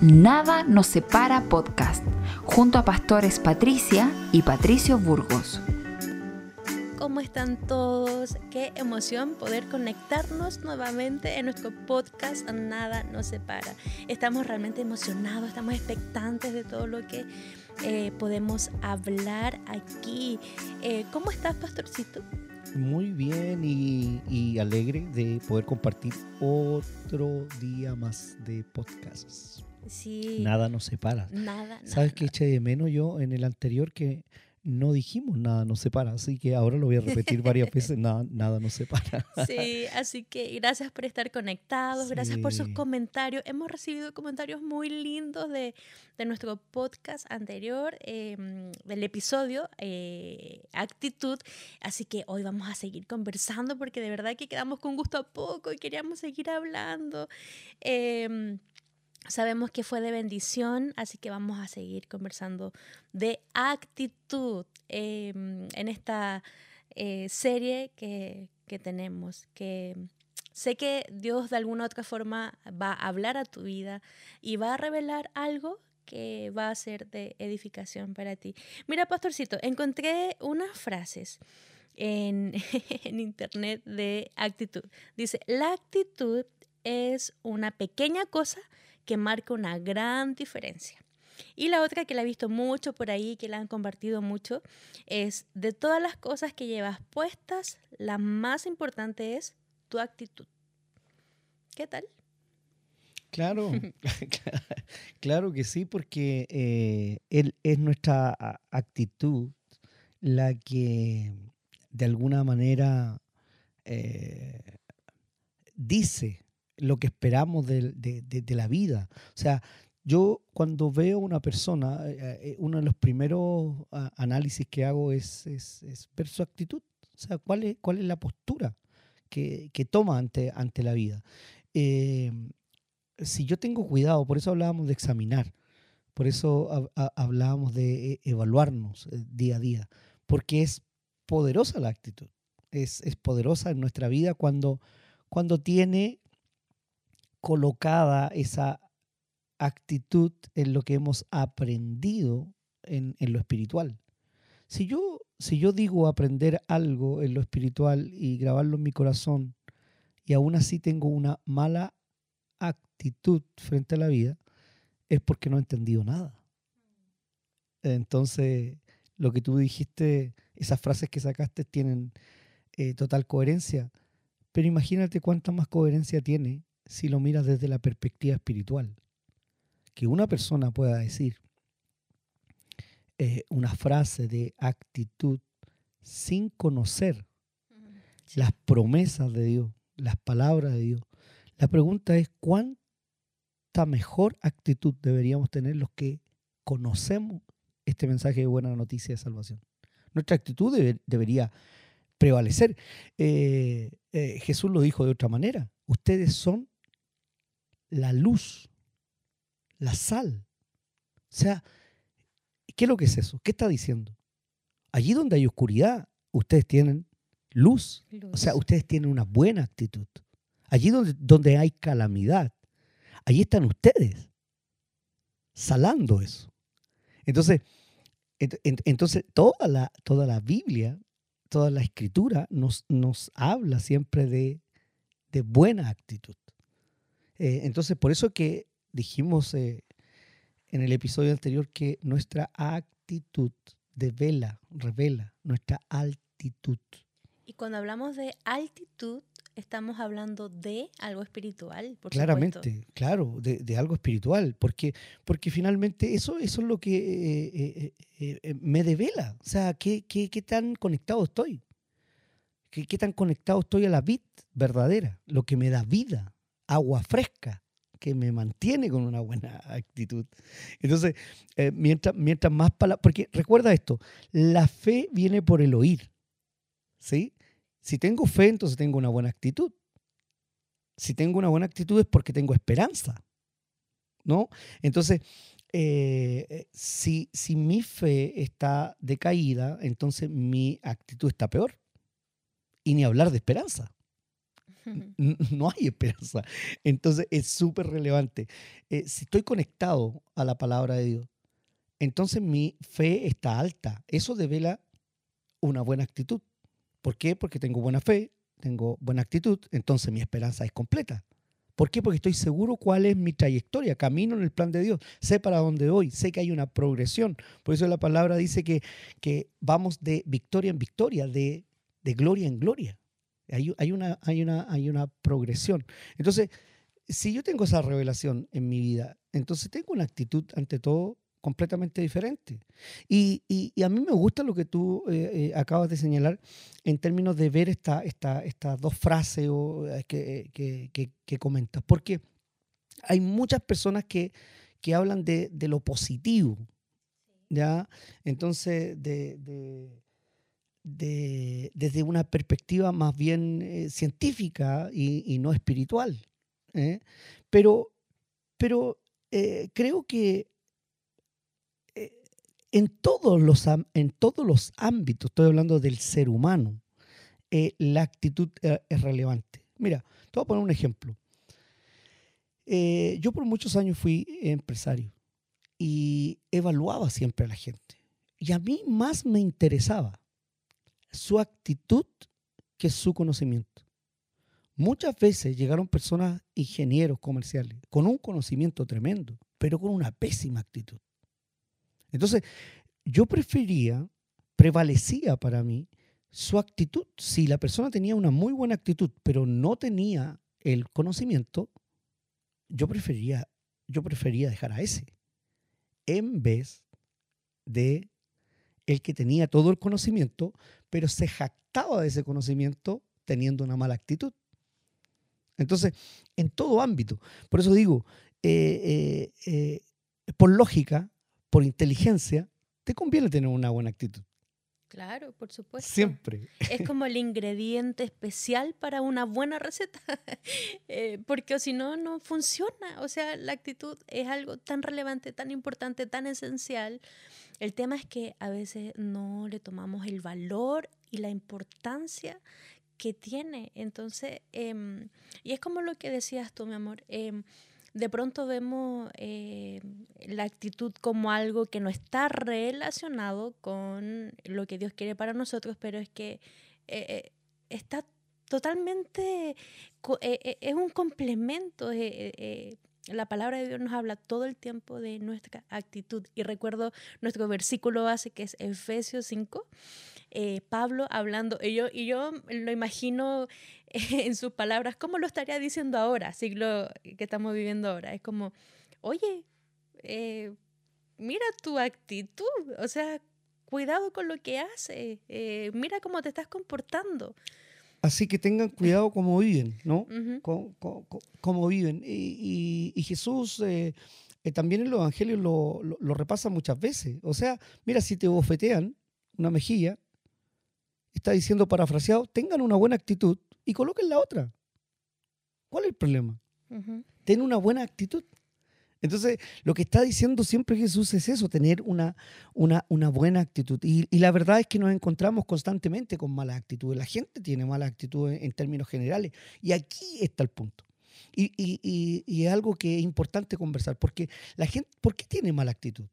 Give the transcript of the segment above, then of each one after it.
Nada nos separa podcast, junto a pastores Patricia y Patricio Burgos. ¿Cómo están todos? Qué emoción poder conectarnos nuevamente en nuestro podcast Nada nos separa. Estamos realmente emocionados, estamos expectantes de todo lo que eh, podemos hablar aquí. Eh, ¿Cómo estás, pastorcito? Muy bien y, alegre de poder compartir otro día más de podcasts. Sí. Nada nos separa. Nada. ¿Sabes qué eché de menos yo en el anterior que no dijimos nada nos separa, así que ahora lo voy a repetir varias veces, nada, nada nos separa. Sí, así que gracias por estar conectados, gracias por sus comentarios. Hemos recibido comentarios muy lindos de, de nuestro podcast anterior, em, del episodio eh, Actitud, así que hoy vamos a seguir conversando porque de verdad que quedamos con gusto a poco y queríamos seguir hablando. Eh, Sabemos que fue de bendición, así que vamos a seguir conversando de actitud em, en esta eh, serie que, tenemos, que sé que Dios de alguna u otra forma va a hablar a tu vida y va a revelar algo que va a ser de edificación para ti. Mira, pastorcito, encontré unas frases en, en internet de actitud. Dice, la actitud es una pequeña cosa que marca una gran diferencia. Y la otra que la he visto mucho por ahí, que la han compartido mucho, es de todas las cosas que llevas puestas, la más importante es tu actitud. ¿Qué tal? Claro, claro que sí, porque eh, es nuestra actitud la que de alguna manera eh, dice lo que esperamos de, la vida. O sea, yo cuando veo una persona, eh, eh, uno de los primeros análisis que hago es, ver su actitud. O sea, cuál es, cuál es la postura que, toma ante, ante la vida. Eh, si yo tengo cuidado, por eso hablábamos de examinar, por eso hablábamos de evaluarnos día a día, porque es poderosa la actitud, es, es poderosa en nuestra vida cuando, cuando tiene colocada esa actitud en lo que hemos aprendido en, lo espiritual. Si yo, si yo digo aprender algo en lo espiritual y grabarlo en mi corazón y aún así tengo una mala actitud frente a la vida, es porque no he entendido nada. Entonces, lo que tú dijiste, esas frases que sacaste tienen eh, total coherencia, pero imagínate cuánta más coherencia tiene si lo miras desde la perspectiva espiritual. Que una persona pueda decir eh, una frase de actitud sin conocer las promesas de Dios, las palabras de Dios. La pregunta es, ¿cuánta mejor actitud deberíamos tener los que conocemos este mensaje de buena noticia de salvación? Nuestra actitud debería prevalecer. Eh, eh, Jesús lo dijo de otra manera. Ustedes son la luz, la sal. O sea, ¿qué es lo que es eso? ¿Qué está diciendo? Allí donde hay oscuridad, ustedes tienen luz. O sea, ustedes tienen una buena actitud. Allí donde, donde hay calamidad, allí están ustedes salando eso. Entonces, entonces toda, la, toda la Biblia, toda la escritura nos, nos habla siempre de, de buena actitud. Eh, entonces, por eso que dijimos eh, en el episodio anterior que nuestra actitud devela, revela nuestra altitud. Y cuando hablamos de altitud, estamos hablando de algo espiritual, por Claramente, claro, de, algo espiritual, porque, porque finalmente eso, eso es lo que eh, me devela. O sea, ¿qué, qué, qué tan conectado estoy? ¿Qué, ¿Qué tan conectado estoy a la vid verdadera? Lo que me da vida agua fresca que me mantiene con una buena actitud. Entonces, eh, mientras, mientras más palabras, porque recuerda esto, la fe viene por el oír, ¿sí? Si tengo fe, entonces tengo una buena actitud. Si tengo una buena actitud es porque tengo esperanza, ¿no? Entonces, eh, eh, si, si mi fe está decaída, entonces mi actitud está peor. Y ni hablar de esperanza. No hay esperanza. Entonces es súper relevante. Eh, si estoy conectado a la palabra de Dios, entonces mi fe está alta. Eso devela una buena actitud. ¿Por qué? Porque tengo buena fe, tengo buena actitud, entonces mi esperanza es completa. ¿Por qué? Porque estoy seguro cuál es mi trayectoria, camino en el plan de Dios, sé para dónde voy, sé que hay una progresión. Por eso la palabra dice que, que vamos de victoria en victoria, de, de gloria en gloria. Hay, hay, una, hay, una, hay una progresión. Entonces, si yo tengo esa revelación en mi vida, entonces tengo una actitud ante todo completamente diferente. Y, y, a mí me gusta lo que tú eh, eh, acabas de señalar en términos de ver esta, esta, estas dos frases o, eh, que, que, que, comentas, porque hay muchas personas que, que hablan de, de, lo positivo, ¿ya? Entonces, de, de, desde una perspectiva más bien científica y, y, no espiritual. Pero, pero creo que en todos los, en todos los ámbitos, estoy hablando del ser humano, eh, la actitud eh, es relevante. Mira, te voy a poner un ejemplo. Eh, yo por muchos años fui empresario y evaluaba siempre a la gente. Y a mí más me interesaba su actitud que su conocimiento. Muchas veces llegaron personas, ingenieros comerciales, con un conocimiento tremendo, pero con una pésima actitud. Entonces, yo prefería, prevalecía para mí su actitud. Si la persona tenía una muy buena actitud, pero no tenía el conocimiento, yo prefería, yo prefería dejar a ese en vez de el que tenía todo el conocimiento, pero se jactaba de ese conocimiento teniendo una mala actitud. Entonces, en todo ámbito. Por eso digo, eh, eh, eh, por lógica, por inteligencia, te conviene tener una buena actitud. Claro, por supuesto. Siempre. Es como el ingrediente especial para una buena receta, eh, porque si no, no funciona. O sea, la actitud es algo tan relevante, tan importante, tan esencial. El tema es que a veces no le tomamos el valor y la importancia que tiene. Entonces, em, y es como lo que decías tú, mi amor. Em, de pronto vemos eh, la actitud como algo que no está relacionado con lo que Dios quiere para nosotros, pero es que eh, eh, está totalmente, es un complemento. La palabra de Dios nos habla todo el tiempo de nuestra actitud. Y recuerdo nuestro versículo base que es Efesios 5. Pablo hablando, y yo, y yo lo imagino en sus palabras, ¿cómo lo estaría diciendo ahora, siglo que estamos viviendo ahora? Es como, oye, eh, mira tu actitud, o sea, cuidado con lo que haces, eh, mira cómo te estás comportando. Así que tengan cuidado cómo viven, ¿no? cómo, viven. Y, Jesús eh, también en los evangelios lo, lo, repasa muchas veces. O sea, mira, si te bofetean una mejilla, está diciendo parafraseado, tengan una buena actitud y coloquen la otra. ¿Cuál es el problema? Ten una buena actitud. Entonces, lo que está diciendo siempre Jesús es eso, tener una, una, buena actitud. Y, la verdad es que nos encontramos constantemente con malas actitudes. La gente tiene malas actitudes en términos generales. Y aquí está el punto. Y, y, es algo que es importante conversar, porque la gente, ¿por qué tiene mala actitud?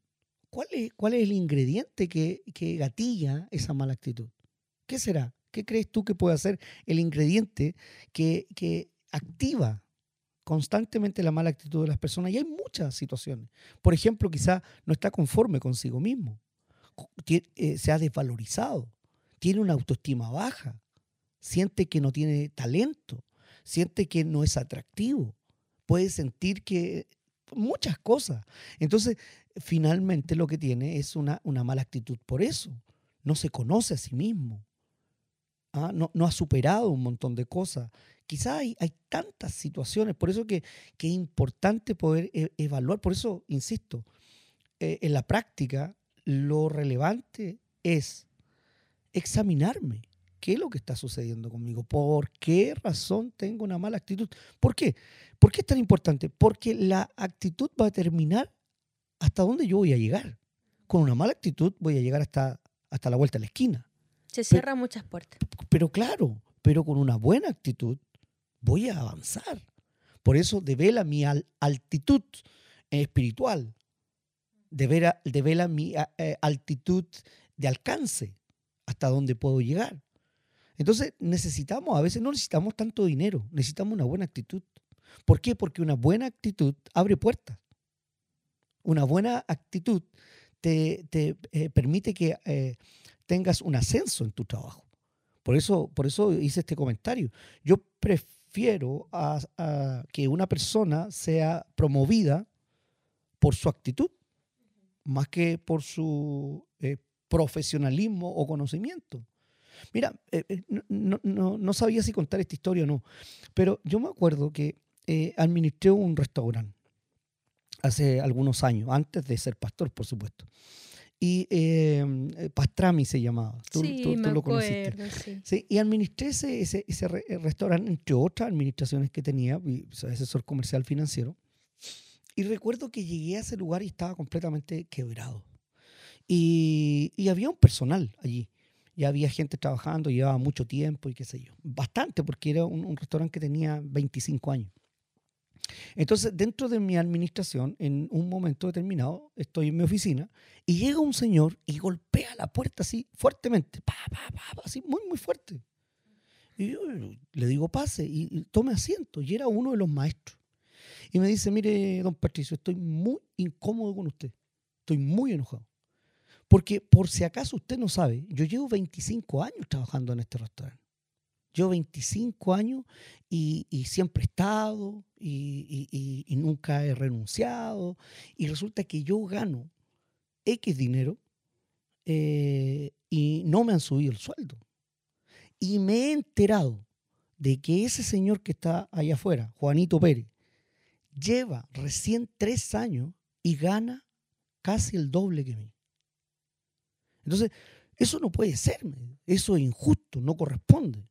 ¿Cuál es, cuál es el ingrediente que, que gatilla esa mala actitud? ¿Qué será? ¿Qué crees tú que puede ser el ingrediente que, que activa constantemente la mala actitud de las personas? Y hay muchas situaciones. Por ejemplo, quizá no está conforme consigo mismo, eh, se ha desvalorizado, tiene una autoestima baja, siente que no tiene talento, siente que no es atractivo, puede sentir que muchas cosas. Entonces, finalmente lo que tiene es una, una mala actitud por eso. No se conoce a sí mismo. ¿ah? no, ha superado un montón de cosas. Quizás hay, tantas situaciones, por eso que, es importante poder e, evaluar, por eso, insisto, eh, en la práctica lo relevante es examinarme. ¿Qué es lo que está sucediendo conmigo? ¿Por qué razón tengo una mala actitud? ¿Por qué? ¿Por qué es tan importante? Porque la actitud va a determinar hasta dónde yo voy a llegar. Con una mala actitud voy a llegar hasta, hasta la vuelta de la esquina. Se cierran muchas puertas. Pero claro, pero con una buena actitud voy a avanzar. Por eso devela mi altitud espiritual, devela, mi eh, altitud de alcance, hasta dónde puedo llegar. Entonces necesitamos, a veces no necesitamos tanto dinero, necesitamos una buena actitud. ¿Por qué? Porque una buena actitud abre puertas. Una buena actitud te, eh, permite que eh, tengas un ascenso en tu trabajo. Por eso, por eso hice este comentario. Yo prefiero a, que una persona sea promovida por su actitud, más que por su eh, profesionalismo o conocimiento. Mira, no, sabía si contar esta historia o no, pero yo me acuerdo que administré un restaurante hace algunos años, antes de ser pastor, por supuesto. Y em, eh, Pastrami se llamaba. Tú, sí, me lo conociste. Sí. y administré ese, ese, ese eh, restaurante, entre otras administraciones que tenía, asesor comercial financiero. Y recuerdo que llegué a ese lugar y estaba completamente quebrado. Y, y había un personal allí. Y había gente trabajando, llevaba mucho tiempo y qué sé yo. Bastante, porque era un, un restaurante que tenía 25 años. Entonces, dentro de mi administración, en un momento determinado, estoy en mi oficina y llega un señor y golpea la puerta así fuertemente, así muy, muy fuerte. Y yo le digo, pase y, tome asiento. Y era uno de los maestros. Y me dice, mire, don Patricio, estoy muy incómodo con usted. Estoy muy enojado. Porque por si acaso usted no sabe, yo llevo 25 años trabajando en este restaurante. Yo 25 años y, siempre he estado y, nunca he renunciado. Y resulta que yo gano X dinero eh, y no me han subido el sueldo. Y me he enterado de que ese señor que está allá afuera, Juanito Pérez, lleva recién tres años y gana casi el doble que mí. Entonces, eso no puede ser, eso es injusto, no corresponde.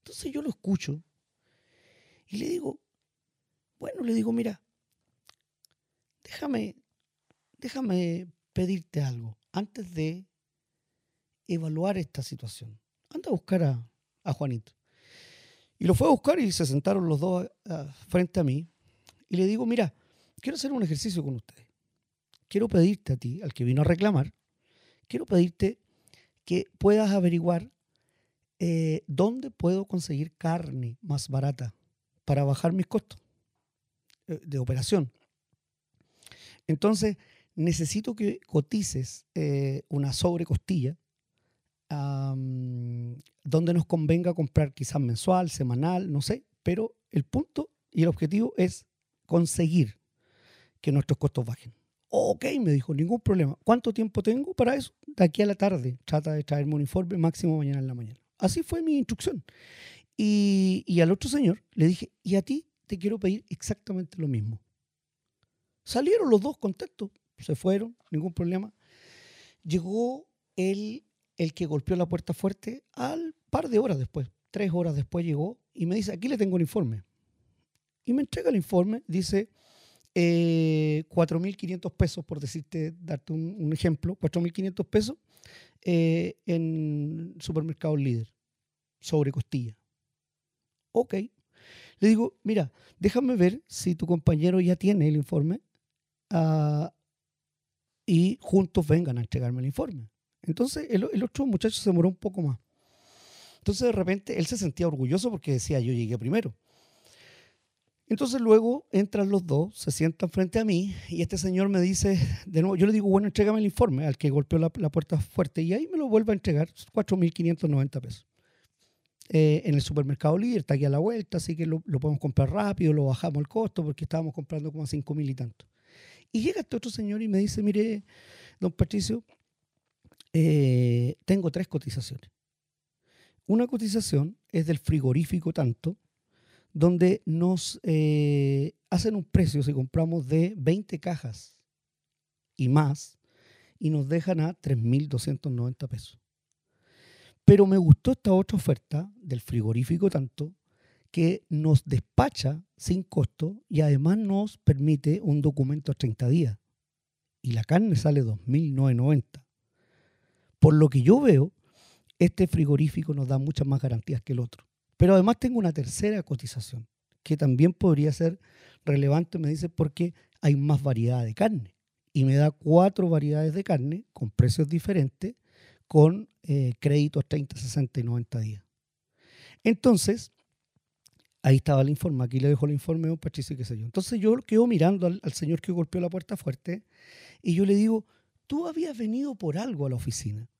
Entonces yo lo escucho y le digo, bueno, le digo, mira, déjame, déjame pedirte algo antes de evaluar esta situación. Anda a buscar a, Juanito. Y lo fue a buscar y se sentaron los dos frente a mí. Y le digo, mira, quiero hacer un ejercicio con ustedes. Quiero pedirte a ti, al que vino a reclamar, quiero pedirte que puedas averiguar eh, ¿dónde puedo conseguir carne más barata para bajar mis costos eh, de operación? Entonces, necesito que cotices eh, una sobrecostilla donde nos convenga comprar quizás mensual, semanal, no sé, pero el punto y el objetivo es conseguir que nuestros costos bajen. Ok, me dijo, ningún problema. ¿Cuánto tiempo tengo para eso? De aquí a la tarde. Trata de traerme un informe máximo mañana en la mañana. Así fue mi instrucción. Y, al otro señor le dije, y a ti te quiero pedir exactamente lo mismo. Salieron los dos contentos, se fueron, ningún problema. Llegó el, el que golpeó la puerta fuerte al par de horas después, tres horas después llegó y me dice, aquí le tengo el informe. Y me entrega el informe, dice eh, 4.500 pesos, por decirte, darte un, un ejemplo, 4.500 pesos eh, en supermercado líder sobre costilla. Ok. Le digo, mira, déjame ver si tu compañero ya tiene el informe ah, y juntos vengan a entregarme el informe. Entonces el, el, otro muchacho se demoró un poco más. Entonces de repente él se sentía orgulloso porque decía, yo llegué primero. Entonces luego entran los dos, se sientan frente a mí y este señor me dice, de nuevo, yo le digo, bueno, entrégame el informe al que golpeó la, puerta fuerte y ahí me lo vuelve a entregar, 4.590 pesos. Eh, en el supermercado líder, está aquí a la vuelta, así que lo, podemos comprar rápido, lo bajamos el costo porque estábamos comprando como a 5.000 y tanto. Y llega este otro señor y me dice, mire, don Patricio, eh, tengo tres cotizaciones. Una cotización es del frigorífico tanto, donde nos eh, hacen un precio si compramos de 20 cajas y más y nos dejan a 3.290 pesos. Pero me gustó esta otra oferta del frigorífico tanto que nos despacha sin costo y además nos permite un documento a 30 días. Y la carne sale 2.990. Por lo que yo veo, este frigorífico nos da muchas más garantías que el otro Pero además tengo una tercera cotización, que también podría ser relevante, me dice, porque hay más variedad de carne. Y me da cuatro variedades de carne con precios diferentes, con eh, créditos 30, 60 y 90 días. Entonces, ahí estaba el informe, aquí le dejo el informe a un Patricio y qué sé yo. Entonces yo quedo mirando al, al señor que golpeó la puerta fuerte y yo le digo, tú habías venido por algo a la oficina.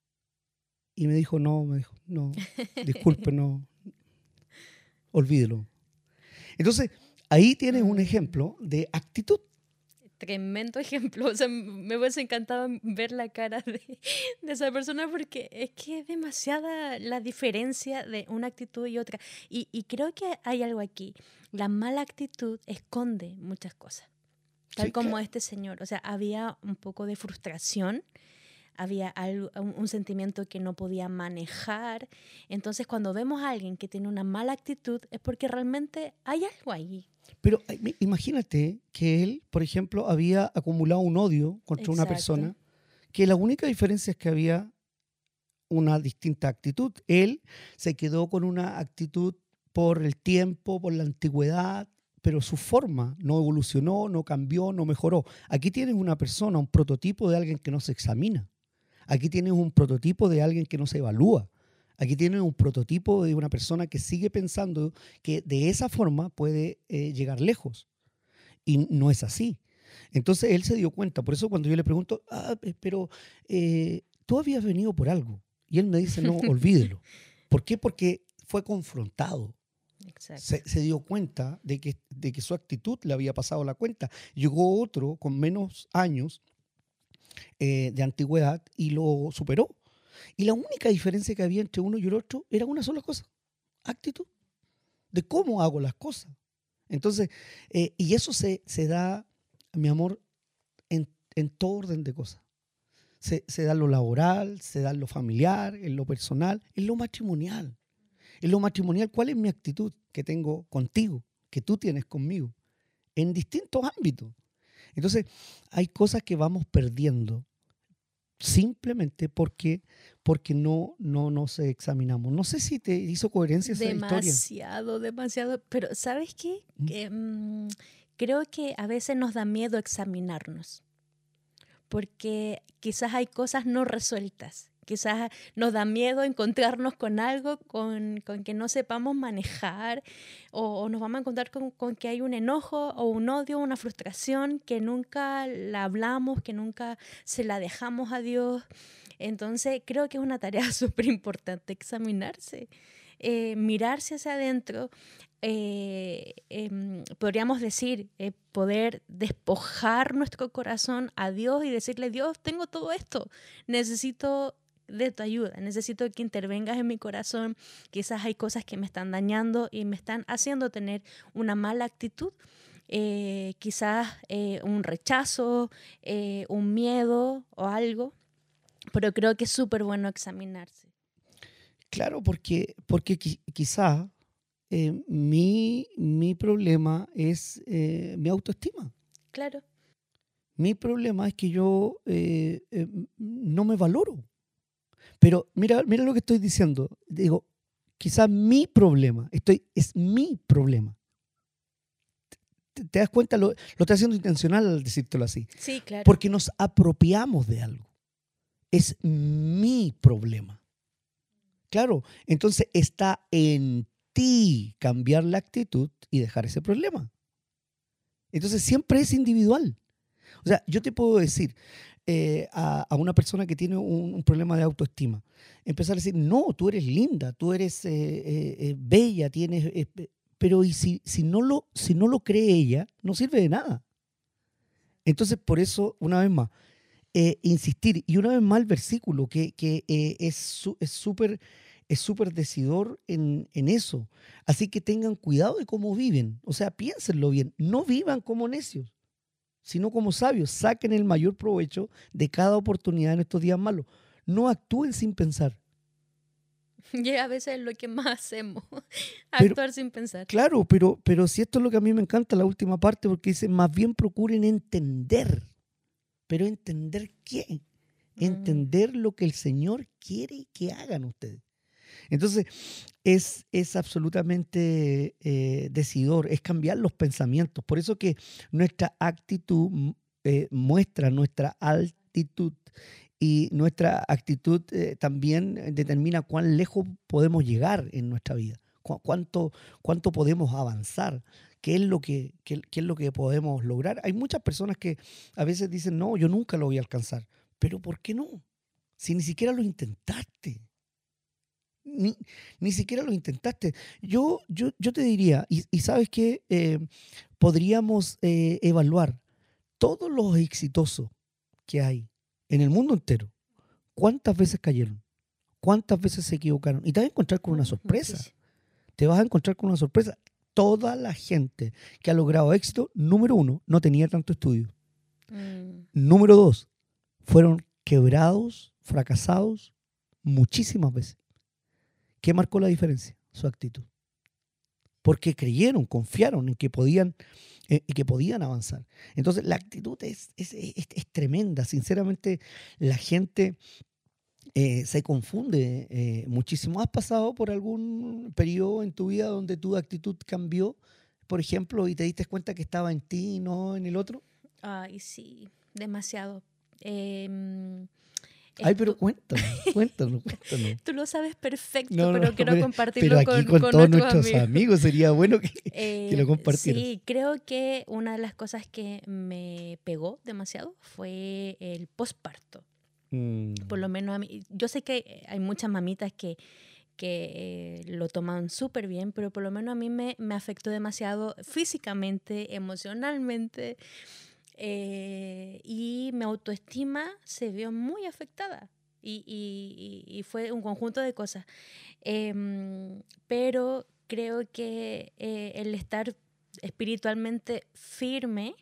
Y me dijo, no, me dijo, no, disculpe, no, olvídelo. Entonces, ahí tienes un ejemplo de actitud. Tremendo ejemplo. O sea, me hubiese encantado ver la cara de, de, esa persona porque es que es demasiada la diferencia de una actitud y otra. Y, y creo que hay algo aquí. La mala actitud esconde muchas cosas. Tal sí, como claro. este señor. O sea, había un poco de frustración había algo, un, un, sentimiento que no podía manejar. Entonces, cuando vemos a alguien que tiene una mala actitud, es porque realmente hay algo ahí. Pero imagínate que él, por ejemplo, había acumulado un odio contra Exacto. una persona, que la única diferencia es que había una distinta actitud. Él se quedó con una actitud por el tiempo, por la antigüedad, pero su forma no evolucionó, no cambió, no mejoró. Aquí tienes una persona, un prototipo de alguien que no se examina. Aquí tienes un prototipo de alguien que no se evalúa. Aquí tienes un prototipo de una persona que sigue pensando que de esa forma puede eh, llegar lejos. Y no es así. Entonces él se dio cuenta. Por eso cuando yo le pregunto, ah, pero eh, tú habías venido por algo. Y él me dice, no, olvídelo. ¿Por qué? Porque fue confrontado. Se, se, dio cuenta de que, de que su actitud le había pasado la cuenta. Llegó otro con menos años eh, de antigüedad y lo superó. Y la única diferencia que había entre uno y el otro era una sola cosa, actitud, de cómo hago las cosas. Entonces, eh, y eso se, se, da, mi amor, en, en todo orden de cosas. Se, se, da lo laboral, se da lo familiar, en lo personal, en lo matrimonial. En lo matrimonial, ¿cuál es mi actitud que tengo contigo, que tú tienes conmigo? En distintos ámbitos. Entonces, hay cosas que vamos perdiendo simplemente porque, porque no, no nos examinamos. No sé si te hizo coherencia esa demasiado, historia. Demasiado, demasiado. Pero ¿sabes qué? ¿Mm? Que, mmm, creo que a veces nos da miedo examinarnos. Porque quizás hay cosas no resueltas quizás nos da miedo encontrarnos con algo con, con que no sepamos manejar o, nos vamos a encontrar con, con, que hay un enojo o un odio, una frustración que nunca la hablamos, que nunca se la dejamos a Dios. Entonces creo que es una tarea súper importante examinarse. Eh, mirarse hacia adentro, eh, eh, podríamos decir, eh, poder despojar nuestro corazón a Dios y decirle, Dios, tengo todo esto, necesito de tu ayuda, necesito que intervengas en mi corazón, quizás hay cosas que me están dañando y me están haciendo tener una mala actitud. Eh, quizás eh, un rechazo, eh, un miedo o algo, pero creo que es súper bueno examinarse. Claro, porque, porque quizás mi, mi problema es mi autoestima. Claro. Mi problema es que yo no me valoro. Pero mira, mira lo que estoy diciendo. Digo, quizás mi problema, estoy, es mi problema. ¿Te, te das cuenta? Lo, lo estoy haciendo intencional al decírtelo así. Sí, claro. Porque nos apropiamos de algo. Es mi problema. Claro, entonces está en ti cambiar la actitud y dejar ese problema. Entonces siempre es individual. O sea, yo te puedo decir, eh, a, a, una persona que tiene un, problema de autoestima. Empezar a decir, no, tú eres linda, tú eres eh, eh, bella, tienes... Pero y si, si, no lo, si no lo cree ella, no sirve de nada. Entonces, por eso, una vez más, insistir, y una vez más el versículo, que, que es súper es súper decidor en, en, eso. Así que tengan cuidado de cómo viven. O sea, piénsenlo bien. No vivan como necios sino como sabios. Saquen el mayor provecho de cada oportunidad en estos días malos. No actúen sin pensar. Y a veces es lo que más hacemos, actuar pero, sin pensar. Claro, pero, pero si esto es lo que a mí me encanta, la última parte, porque dice, más bien procuren entender. Pero entender qué? Mm. Entender lo que el Señor quiere que hagan ustedes. Entonces, es, es absolutamente eh, decidor, es cambiar los pensamientos. Por eso que nuestra actitud eh, muestra nuestra altitud y nuestra actitud eh, también determina cuán lejos podemos llegar en nuestra vida, cuánto, cuánto podemos avanzar, qué es, lo que, qué es lo que podemos lograr. Hay muchas personas que a veces dicen, no, yo nunca lo voy a alcanzar, pero ¿por qué no? Si ni siquiera lo intentaste. Ni, ni, siquiera lo intentaste. Yo, yo, yo te diría, y, sabes que eh, podríamos eh, evaluar todos los exitosos que hay en el mundo entero. ¿Cuántas veces cayeron? ¿Cuántas veces se equivocaron? Y te vas a encontrar con una sorpresa. Te vas a encontrar con una sorpresa. Toda la gente que ha logrado éxito, número uno, no tenía tanto estudio. Mm. Número dos, fueron quebrados, fracasados muchísimas veces. ¿Qué marcó la diferencia? Su actitud. Porque creyeron, confiaron en que podían, eh, que podían avanzar. Entonces, la actitud es, es, tremenda. Sinceramente, la gente eh, se confunde eh, muchísimo. ¿Has pasado por algún periodo en tu vida donde tu actitud cambió, por ejemplo, y te diste cuenta que estaba en ti y no en el otro? Ay, sí, demasiado. Eh, Ay, pero cuéntanos, cuéntanos, cuéntanos. Tú lo sabes perfecto, pero quiero compartirlo pero aquí con, todos nuestros amigos. Sería bueno que, lo eh, compartieras. Sí, creo que una de las cosas que me pegó demasiado fue el posparto. Mm. Por lo menos a mí. Yo sé que hay muchas mamitas que, que eh, lo toman súper bien, pero por lo menos a mí me, me afectó demasiado físicamente, emocionalmente. Eh, y mi autoestima se vio muy afectada. Y, fue un conjunto de cosas. Em, pero creo que eh, el estar espiritualmente firme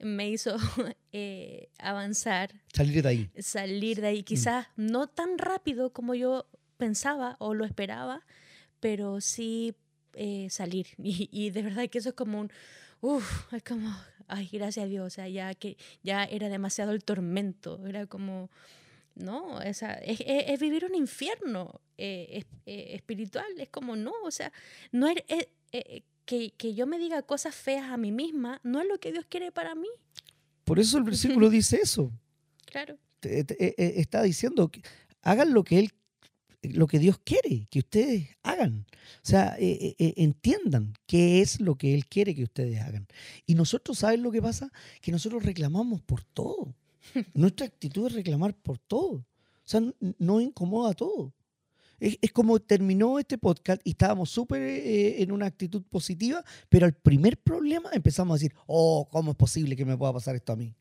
me hizo eh, avanzar. Salir de ahí. Salir de ahí. Mm. Quizás no tan rápido como yo pensaba o lo esperaba, pero sí salir. Y, y, de verdad que eso es como un... Uf, es como ay, gracias a Dios, o sea, ya que ya era demasiado el tormento, era como, no, esa, es, es, vivir un infierno eh, eh, espiritual, es como, no, o sea, no es, eh, que, que yo me diga cosas feas a mí misma, no es lo que Dios quiere para mí. Por eso el versículo dice eso. Claro. está diciendo que hagan lo que Él lo que Dios quiere que ustedes hagan. O sea, eh, eh, eh, entiendan qué es lo que Él quiere que ustedes hagan. Y nosotros, ¿saben lo que pasa? Que nosotros reclamamos por todo. Nuestra actitud es reclamar por todo. O sea, no incomoda todo. Es, como terminó este podcast y estábamos súper en una actitud positiva, pero al primer problema empezamos a decir, oh, ¿cómo es posible que me pueda pasar esto a mí?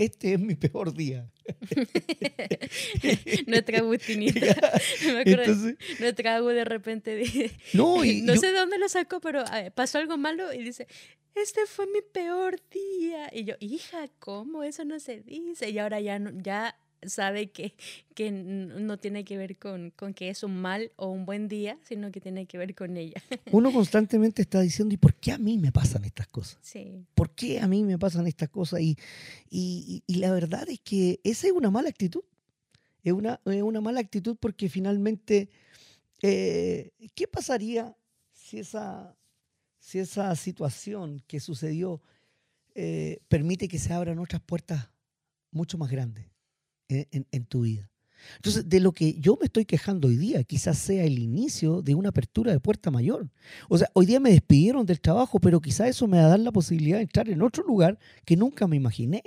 Este es mi peor día. nuestra Agustinita. Me acuerdo, nuestra Agu de repente dice, no, no sé de dónde lo sacó, pero pasó algo malo y dice, este fue mi peor día. Y yo, hija, ¿cómo? Eso no se dice. Y ahora ya, ya sabe que, que no tiene que ver con, con, que es un mal o un buen día, sino que tiene que ver con ella. Uno constantemente está diciendo, ¿y por qué a mí me pasan estas cosas? Sí. ¿Por qué a mí me pasan estas cosas? Y, y, y la verdad es que esa es una mala actitud. Es una, es una mala actitud porque finalmente, eh, ¿qué pasaría si esa, si esa situación que sucedió eh, permite que se abran otras puertas mucho más grandes? En, tu vida. Entonces, de lo que yo me estoy quejando hoy día, quizás sea el inicio de una apertura de puerta mayor. O sea, hoy día me despidieron del trabajo, pero quizás eso me va a dar la posibilidad de entrar en otro lugar que nunca me imaginé.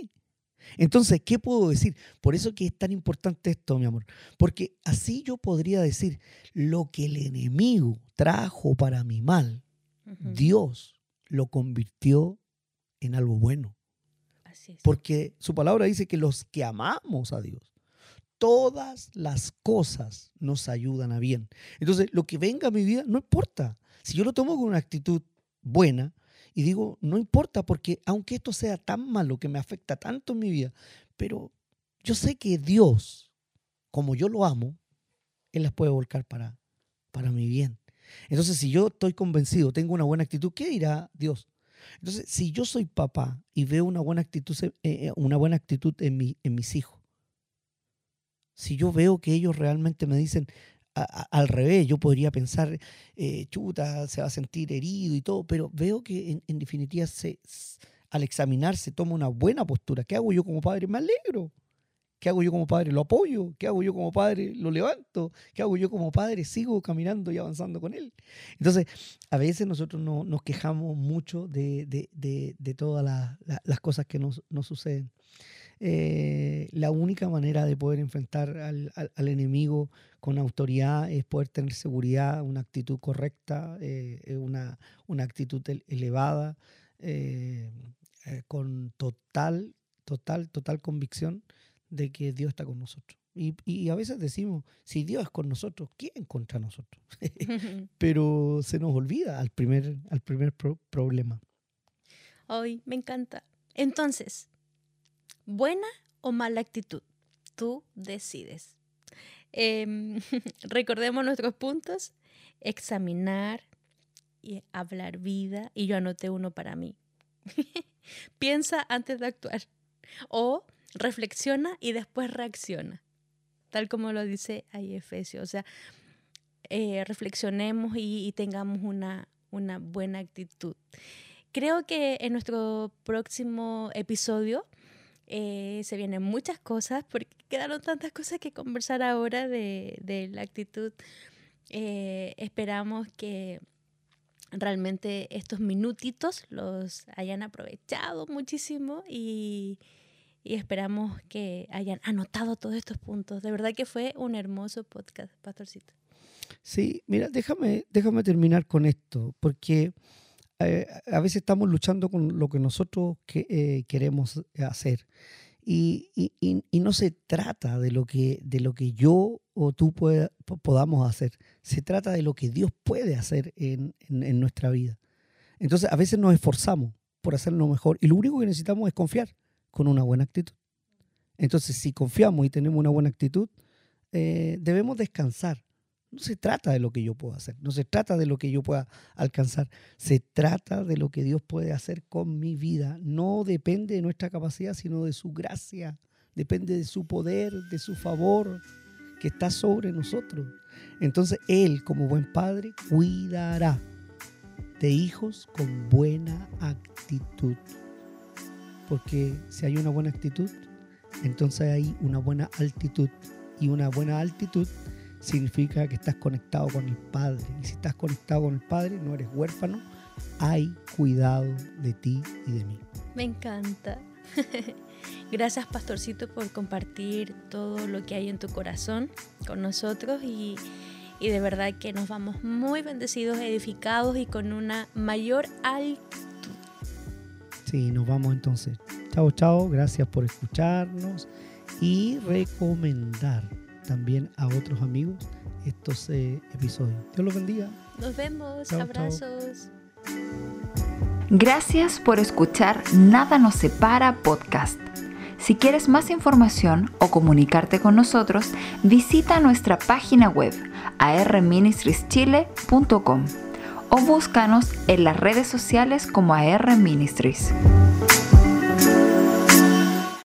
Entonces, ¿qué puedo decir? Por eso que es tan importante esto, mi amor. Porque así yo podría decir, lo que el enemigo trajo para mi mal, Dios lo convirtió en algo bueno. Porque su palabra dice que los que amamos a Dios, todas las cosas nos ayudan a bien. Entonces, lo que venga a mi vida, no importa. Si yo lo tomo con una actitud buena y digo, no importa, porque aunque esto sea tan malo, que me afecta tanto en mi vida, pero yo sé que Dios, como yo lo amo, Él las puede volcar para, para mi bien. Entonces, si yo estoy convencido, tengo una buena actitud, ¿qué dirá Dios? Entonces, si yo soy papá y veo una buena actitud, eh, eh, una buena actitud en, mi, en mis hijos, si yo veo que ellos realmente me dicen, al revés, yo podría pensar, eh, chuta, se va a sentir herido y todo, pero veo que en, definitiva se, al examinarse toma una buena postura. ¿Qué hago yo como padre? Me alegro. ¿Qué hago yo como padre? Lo apoyo. ¿Qué hago yo como padre? Lo levanto. ¿Qué hago yo como padre? Sigo caminando y avanzando con él. Entonces, a veces nosotros no, nos quejamos mucho de, todas las cosas que nos, suceden. Eh, la única manera de poder enfrentar al, enemigo con autoridad es poder tener seguridad, una actitud correcta, eh, una, una, actitud elevada, eh, con total, total, total convicción de que Dios está con nosotros. Y, a veces decimos, si Dios es con nosotros, ¿quién contra nosotros? Pero se nos olvida al primer, al primer problema. Hoy me encanta. Entonces, buena o mala actitud. Tú decides. Em, recordemos nuestros puntos. Examinar y hablar vida. Y yo anoté uno para mí. Piensa antes de actuar. O reflexiona y después reacciona. Tal como lo dice ahí Efesio. O sea, eh, reflexionemos y, tengamos una, una buena actitud. Creo que en nuestro próximo episodio eh, se vienen muchas cosas, porque quedaron tantas cosas que conversar ahora de, la actitud. Eh, esperamos que realmente estos minutitos los hayan aprovechado muchísimo y, y, esperamos que hayan anotado todos estos puntos. De verdad que fue un hermoso podcast, Pastorcito. Sí, mira, déjame, déjame terminar con esto, porque eh, a veces estamos luchando con lo que nosotros eh, queremos hacer. Y, no se trata de lo que, de lo que yo o tú podamos hacer, se trata de lo que Dios puede hacer en, nuestra vida. Entonces a veces nos esforzamos por hacerlo mejor y lo único que necesitamos es confiar con una buena actitud. Entonces si confiamos y tenemos una buena actitud, eh, debemos descansar no se trata de lo que yo puedo hacer, no se trata de lo que yo pueda alcanzar, se trata de lo que Dios puede hacer con mi vida. No depende de nuestra capacidad, sino de su gracia, depende de su poder, de su favor que está sobre nosotros. Entonces Él, como buen padre, cuidará de hijos con buena actitud. Porque si hay una buena actitud, entonces hay una buena altitud. Y una buena altitud significa que estás conectado con el Padre. Y si estás conectado con el Padre, no eres huérfano, hay cuidado de ti y de mí. Me encanta. Gracias, Pastorcito, por compartir todo lo que hay en tu corazón con nosotros y, y de verdad que nos vamos muy bendecidos, edificados y con una mayor altitud. Sí, nos vamos entonces. Chao, chao. Gracias por escucharnos y recomendar también a otros amigos estos eh, episodios. Dios los bendiga. Nos vemos. Abrazos. Gracias por escuchar Nada nos separa podcast. Si quieres más información o comunicarte con nosotros, visita nuestra página web arministrieschile.com o búscanos en las redes sociales como AR Ministries.